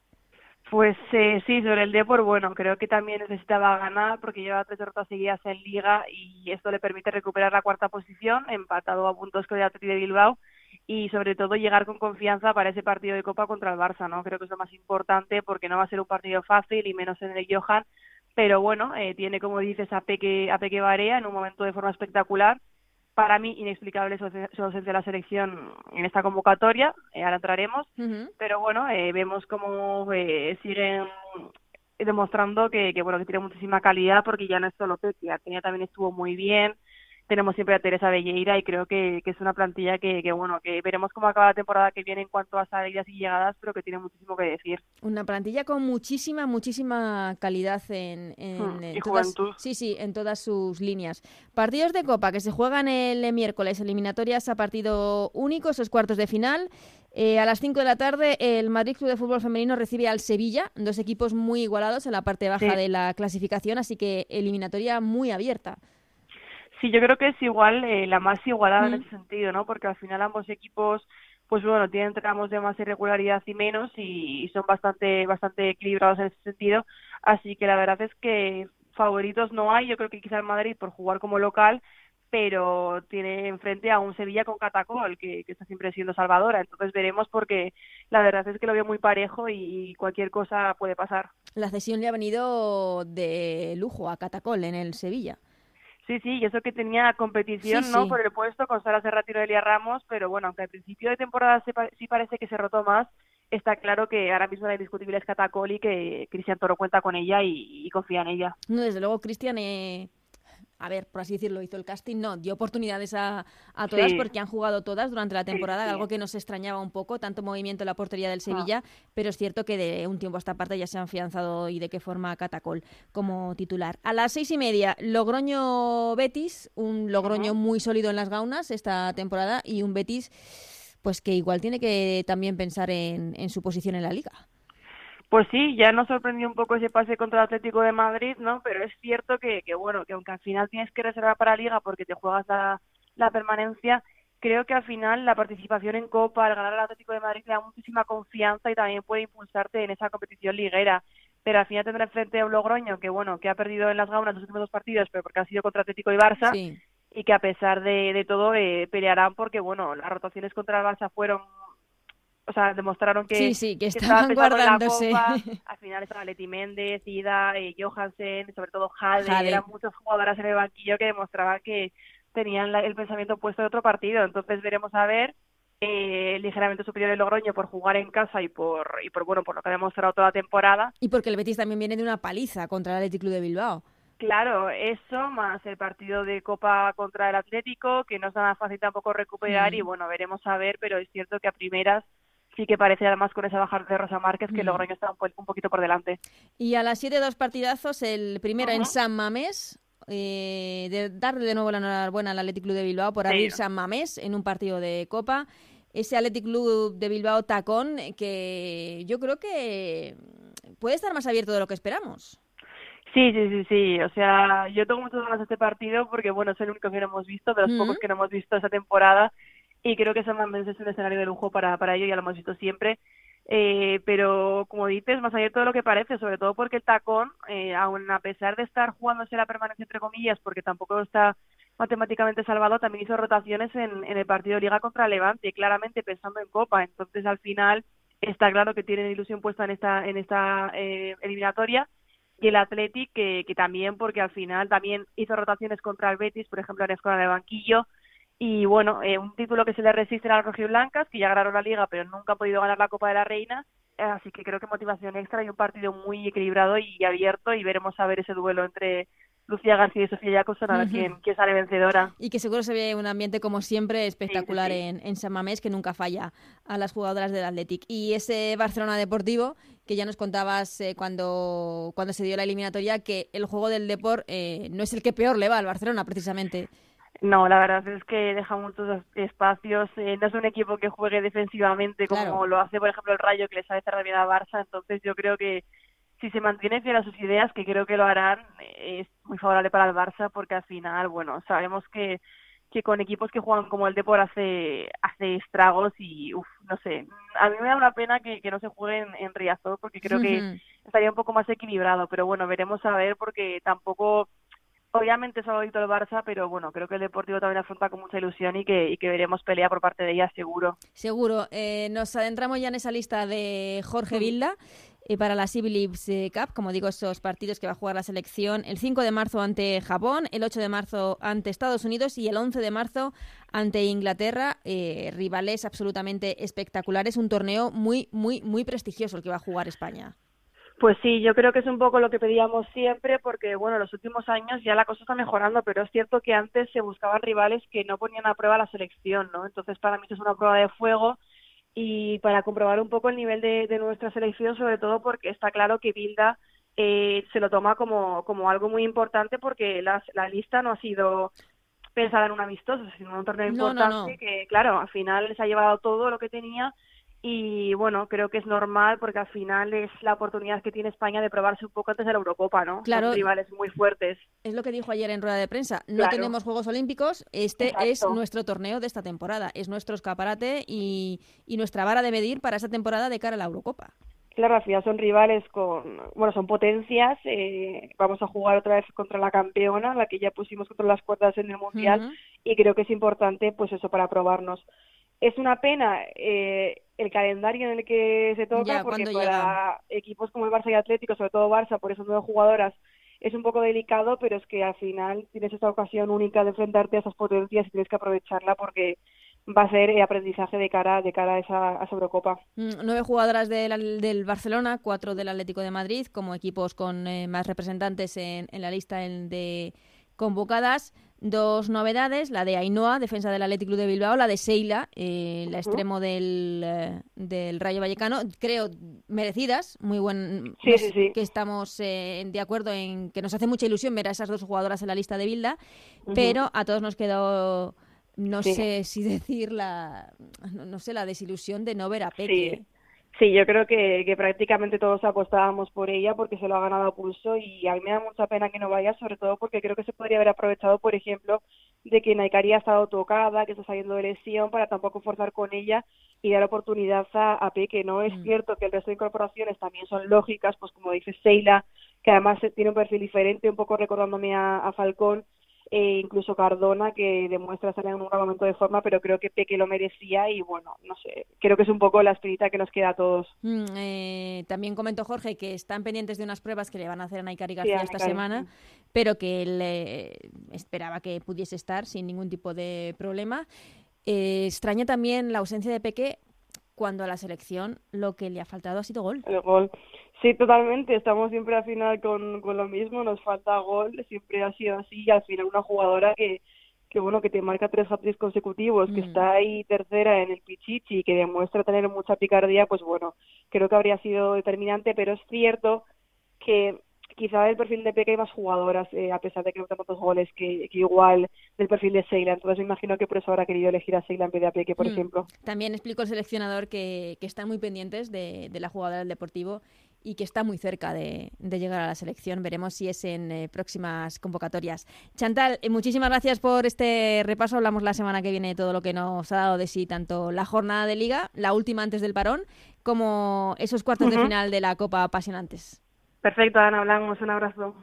Pues eh, sí, sobre el Depor, bueno, creo que también necesitaba ganar porque lleva tres derrotas seguidas en Liga y esto le permite recuperar la cuarta posición, empatado a puntos con el Atleti de Bilbao y sobre todo llegar con confianza para ese partido de Copa contra el Barça, ¿no? Creo que es lo más importante porque no va a ser un partido fácil y menos en el Johan, pero bueno, eh, tiene como dices a Peque, a Peque Barea en un momento de forma espectacular. Para mí inexplicable su, ausencia de la selección en esta convocatoria, eh, ahora entraremos, pero bueno, eh, vemos cómo eh, siguen demostrando que, que, bueno que tiene muchísima calidad porque ya no es solo Pepe, tenía también estuvo muy bien, tenemos siempre a Teresa Belleira y creo que, es una plantilla que, bueno, que veremos cómo acaba la temporada que viene en cuanto a salidas y llegadas, pero que tiene muchísimo que decir. Una plantilla con muchísima, muchísima calidad en, hmm, todas, sí, sí, en todas sus líneas. Partidos de Copa que se juegan el miércoles, eliminatorias a partido único, esos cuartos de final. Eh, a las 5 de la tarde, el Madrid Club de Fútbol Femenino recibe al Sevilla, dos equipos muy igualados en la parte baja de la clasificación, así que eliminatoria muy abierta. Sí, yo creo que es igual, eh, la más igualada en ese sentido, ¿no? Porque al final ambos equipos, pues bueno, tienen tramos de más irregularidad y menos y, son bastante, bastante equilibrados en ese sentido. Así que la verdad es que favoritos no hay. Yo creo que quizá el Madrid por jugar como local, pero tiene enfrente a un Sevilla con Catacol, que, que, está siempre siendo salvadora. Entonces veremos porque la verdad es que lo veo muy parejo y cualquier cosa puede pasar. La cesión le ha venido de lujo a Catacol en el Sevilla. Sí, sí, y eso que tenía competición, ¿no? Por el puesto con Sara Serratiro y Elia Ramos, pero bueno, aunque al principio de temporada sí parece que se rotó más, está claro que ahora mismo la indiscutible es Catacol y que Cristian Toro cuenta con ella y, y confía en ella. No, desde luego Cristian eh, a ver, por así decirlo, hizo el casting, no, dio oportunidades a, a todas porque han jugado todas durante la temporada, algo que nos extrañaba un poco, tanto movimiento en la portería del Sevilla, pero es cierto que de un tiempo a esta parte ya se han afianzado y de qué forma Catacol como titular. A las seis y media, Logroño Betis, un Logroño muy sólido en las gaunas esta temporada y un Betis pues que igual tiene que también pensar en, en su posición en la liga. Pues sí, ya nos sorprendió un poco ese pase contra el Atlético de Madrid, ¿no? Pero es cierto que, que bueno, que aunque al final tienes que reservar para Liga porque te juegas la, la permanencia, creo que al final la participación en Copa, al ganar al Atlético de Madrid, te da muchísima confianza y también puede impulsarte en esa competición liguera. Pero al final tendrá frente a un Logroño que, bueno, que ha perdido en las gaunas los últimos dos partidos, pero porque ha sido contra Atlético y Barça. Y que a pesar de, de todo eh, pelearán porque, bueno, las rotaciones contra el Barça fueron o sea, demostraron que, sí, sí, que, estaban guardándose. [LAUGHS] Al final estaba Leti Méndez, Ida, eh, Johansen, sobre todo Jade, eran muchos jugadoras en el banquillo que demostraban que tenían el pensamiento puesto de otro partido. Entonces veremos a ver eh, ligeramente superior el Logroño por jugar en casa y por y por bueno por lo que ha demostrado toda la temporada. Y porque el Betis también viene de una paliza contra el Athletic Club de Bilbao. Claro, eso más el partido de Copa contra el Atlético, que no es nada fácil tampoco recuperar mm. y bueno, veremos a ver, pero es cierto que a primeras sí que parece además con esa baja de Rosa Márquez que mm. Logroño está un, poquito por delante. Y a las 7 dos partidazos, el primero en San Mamés, eh, de darle de nuevo la enhorabuena al Athletic Club de Bilbao por abrir San Mamés en un partido de Copa. Ese Athletic Club de Bilbao tacón que yo creo que puede estar más abierto de lo que esperamos. Sí, sí, sí, sí. O sea, yo tengo muchas ganas de este partido porque, bueno, es el único que no hemos visto, de los pocos que no hemos visto esa temporada y creo que San Mamés es un escenario de lujo para, para ello, ya lo hemos visto siempre. Eh, pero como dices, más allá de todo lo que parece, sobre todo porque el tacón, eh, aun a pesar de estar jugándose la permanencia entre comillas, porque tampoco está matemáticamente salvado, también hizo rotaciones en, en el partido de Liga contra Levante, claramente pensando en Copa. Entonces, al final, está claro que tienen ilusión puesta en esta, en esta eh, eliminatoria. Y el Athletic, que, que también, porque al final también hizo rotaciones contra el Betis, por ejemplo, en la escuela de banquillo, y bueno, eh, un título que se le resiste a las Blancas, que ya ganaron la liga, pero nunca han podido ganar la Copa de la Reina. Así que creo que motivación extra y un partido muy equilibrado y abierto. Y veremos a ver ese duelo entre Lucía García y Sofía Jacobson a ver quién, sale vencedora. Y que seguro se ve un ambiente, como siempre, espectacular En, en San Mamés, que nunca falla a las jugadoras del Athletic. Y ese Barcelona Deportivo, que ya nos contabas eh, cuando, cuando se dio la eliminatoria, que el juego del deporte eh, no es el que peor le va al Barcelona, precisamente. No, la verdad es que deja muchos espacios. Eh, no es un equipo que juegue defensivamente como lo hace, por ejemplo, el Rayo, que le sabe cerrar bien a Barça. Entonces, yo creo que si se mantiene fiel a sus ideas, que creo que lo harán, eh, es muy favorable para el Barça, porque al final, bueno, sabemos que, que con equipos que juegan como el Depor hace, hace estragos y, uff, no sé. A mí me da una pena que, que no se juegue en, en Riazor, porque creo que estaría un poco más equilibrado. Pero bueno, veremos a ver, porque tampoco Obviamente es favorito el Barça, pero bueno, creo que el Deportivo también afronta con mucha ilusión y que, y que veremos pelea por parte de ella, seguro. Seguro. Eh, nos adentramos ya en esa lista de Jorge Vilda. eh, para la Civil eh, Cup, como digo, esos partidos que va a jugar la selección el 5 de marzo ante Japón, el 8 de marzo ante Estados Unidos y el 11 de marzo ante Inglaterra, eh, rivales absolutamente espectaculares, un torneo muy, muy, muy prestigioso el que va a jugar España. Pues sí, yo creo que es un poco lo que pedíamos siempre, porque bueno, los últimos años ya la cosa está mejorando, pero es cierto que antes se buscaban rivales que no ponían a prueba la selección, ¿no? Entonces para mí esto es una prueba de fuego y para comprobar un poco el nivel de, nuestra selección, sobre todo porque está claro que Bilda eh, se lo toma como, como algo muy importante porque la, la lista no ha sido pensada en un amistoso, sino en un torneo importante que, claro, al final les ha llevado todo lo que tenía y bueno, creo que es normal porque al final es la oportunidad que tiene España de probarse un poco antes de la Eurocopa, ¿no? Claro. Son rivales muy fuertes. Es lo que dijo ayer en rueda de prensa. No tenemos Juegos Olímpicos, este es nuestro torneo de esta temporada, es nuestro escaparate y, y nuestra vara de medir para esta temporada de cara a la Eurocopa. Claro, al final son rivales con, bueno, son potencias. Eh, vamos a jugar otra vez contra la campeona, la que ya pusimos contra las cuerdas en el mundial, y creo que es importante, pues eso, para probarnos. Es una pena eh, el calendario en el que se toca, porque para equipos como el Barça y Atlético, sobre todo Barça, por esas nueve jugadoras, es un poco delicado, pero es que al final tienes esta ocasión única de enfrentarte a esas potencias y tienes que aprovecharla porque va a ser aprendizaje de cara de cara a esa, a Eurocopa. Mm, nueve jugadoras del, del, Barcelona, cuatro del Atlético de Madrid, como equipos con eh, más representantes en, en la lista de convocadas. Dos novedades, la de Ainhoa, defensa del Atlético Club de Bilbao, la de Seila, eh, la extremo del, eh, del, Rayo Vallecano, creo merecidas, muy buen, sí, sí, sí. que estamos eh, de acuerdo en que nos hace mucha ilusión ver a esas dos jugadoras en la lista de Bilda, pero a todos nos quedó no sé si [LAUGHS] decir la no, sé la desilusión de no ver a Peque. Sí, yo creo que, que prácticamente todos apostábamos por ella porque se lo ha ganado a pulso y a mí me da mucha pena que no vaya, sobre todo porque creo que se podría haber aprovechado, por ejemplo, de que Naikari ha estado tocada, que está saliendo de lesión, para tampoco forzar con ella y dar oportunidad a, a Peque. No es mm. cierto que el resto de incorporaciones también son lógicas, pues como dice Seila, que además tiene un perfil diferente, un poco recordándome a, a Falcón, e incluso Cardona que demuestra estar en un gran momento de forma, pero creo que Peque lo merecía y bueno, no sé, creo que es un poco la espirita que nos queda a todos. Mm, eh, también comentó Jorge que están pendientes de unas pruebas que le van a hacer a Naikari García esta semana, pero que él eh, esperaba que pudiese estar sin ningún tipo de problema. Eh, extraña también la ausencia de Peque cuando a la selección lo que le ha faltado ha sido gol. El gol. Sí, totalmente. Estamos siempre al final con, con lo mismo. Nos falta gol. Siempre ha sido así. Y al final una jugadora que, que bueno, que te marca tres hat consecutivos, que mm. está ahí tercera en el Pichichi, que demuestra tener mucha picardía, pues bueno, creo que habría sido determinante. Pero es cierto que quizá el perfil de Peque hay más jugadoras, eh, a pesar de que no tantos goles, que, igual del perfil de Seila. Entonces me imagino que por eso habrá querido elegir a Seila en vez de a Peque, por mm. ejemplo. También explico el seleccionador que, que están muy pendientes de, de la jugadora del Deportivo y que está muy cerca de, de, llegar a la selección. Veremos si es en eh, próximas convocatorias. Chantal, eh, muchísimas gracias por este repaso. Hablamos la semana que viene de todo lo que nos ha dado de sí, tanto la jornada de liga, la última antes del parón, como esos cuartos de final de la Copa apasionantes. Perfecto, Ana, hablamos. Un abrazo.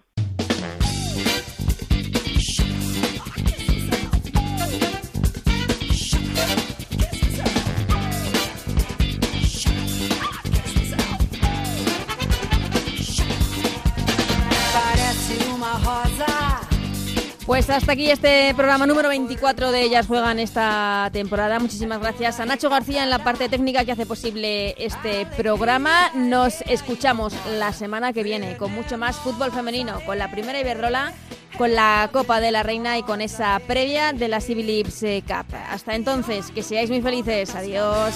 Pues hasta aquí este programa número 24 de Ellas Juegan esta temporada. Muchísimas gracias a Nacho García en la parte técnica que hace posible este programa. Nos escuchamos la semana que viene con mucho más fútbol femenino, con la primera Iberdrola, con la Copa de la Reina y con esa previa de la Civil Cup. Hasta entonces, que seáis muy felices. Adiós.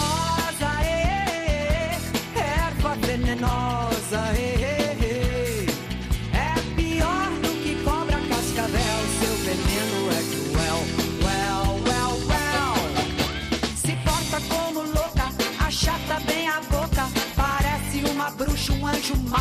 Parece uma